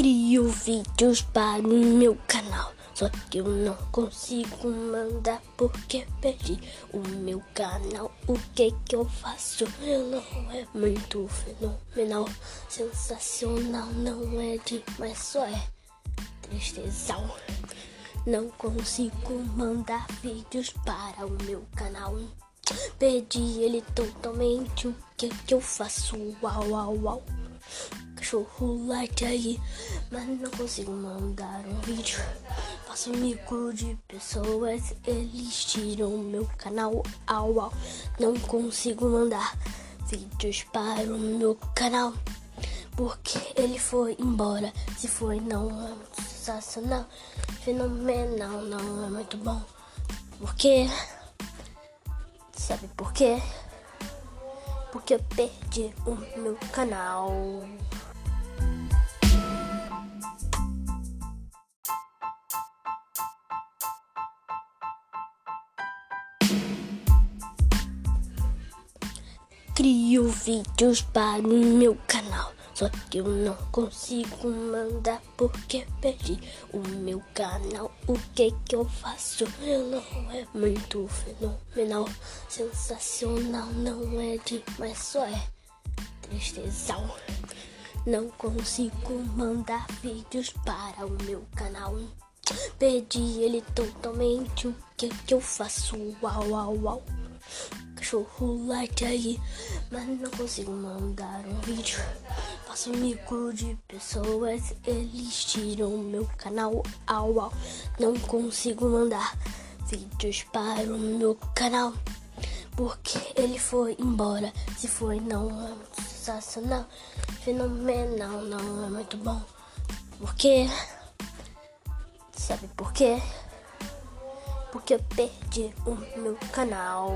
Crio vídeos para o meu canal. Só que eu não consigo mandar porque perdi o meu canal. O que que eu faço? Não é muito fenomenal, sensacional, não é demais, só é tristezão. Não consigo mandar vídeos para o meu canal. Perdi ele totalmente. O que que eu faço? Uau, uau, uau. Cachorro like aí, mas não consigo mandar um vídeo. Faço um mico de pessoas, eles tiram meu canal. Au, au. Não consigo mandar vídeos para o meu canal. Porque ele foi embora. Se foi, não é muito sensacional. Fenomenal, não é muito bom. Porque. Sabe por quê? Porque eu perdi o meu canal. Crio vídeos para o meu canal. Só que eu não consigo mandar porque perdi o meu canal. O que que eu faço? Não é muito fenomenal, sensacional, não é demais, só é tristezão. Não consigo mandar vídeos para o meu canal. Perdi ele totalmente. O que que eu faço? Uau, uau, uau. Cachorro like aí, mas não consigo mandar um vídeo. Faço um mico de pessoas, eles tiram meu canal. Au, au. Não consigo mandar vídeos para o meu canal. Porque ele foi embora. Se foi, não é muito sensacional. Fenomenal, não é muito bom. Porque. Sabe por quê? Porque eu perdi o meu canal.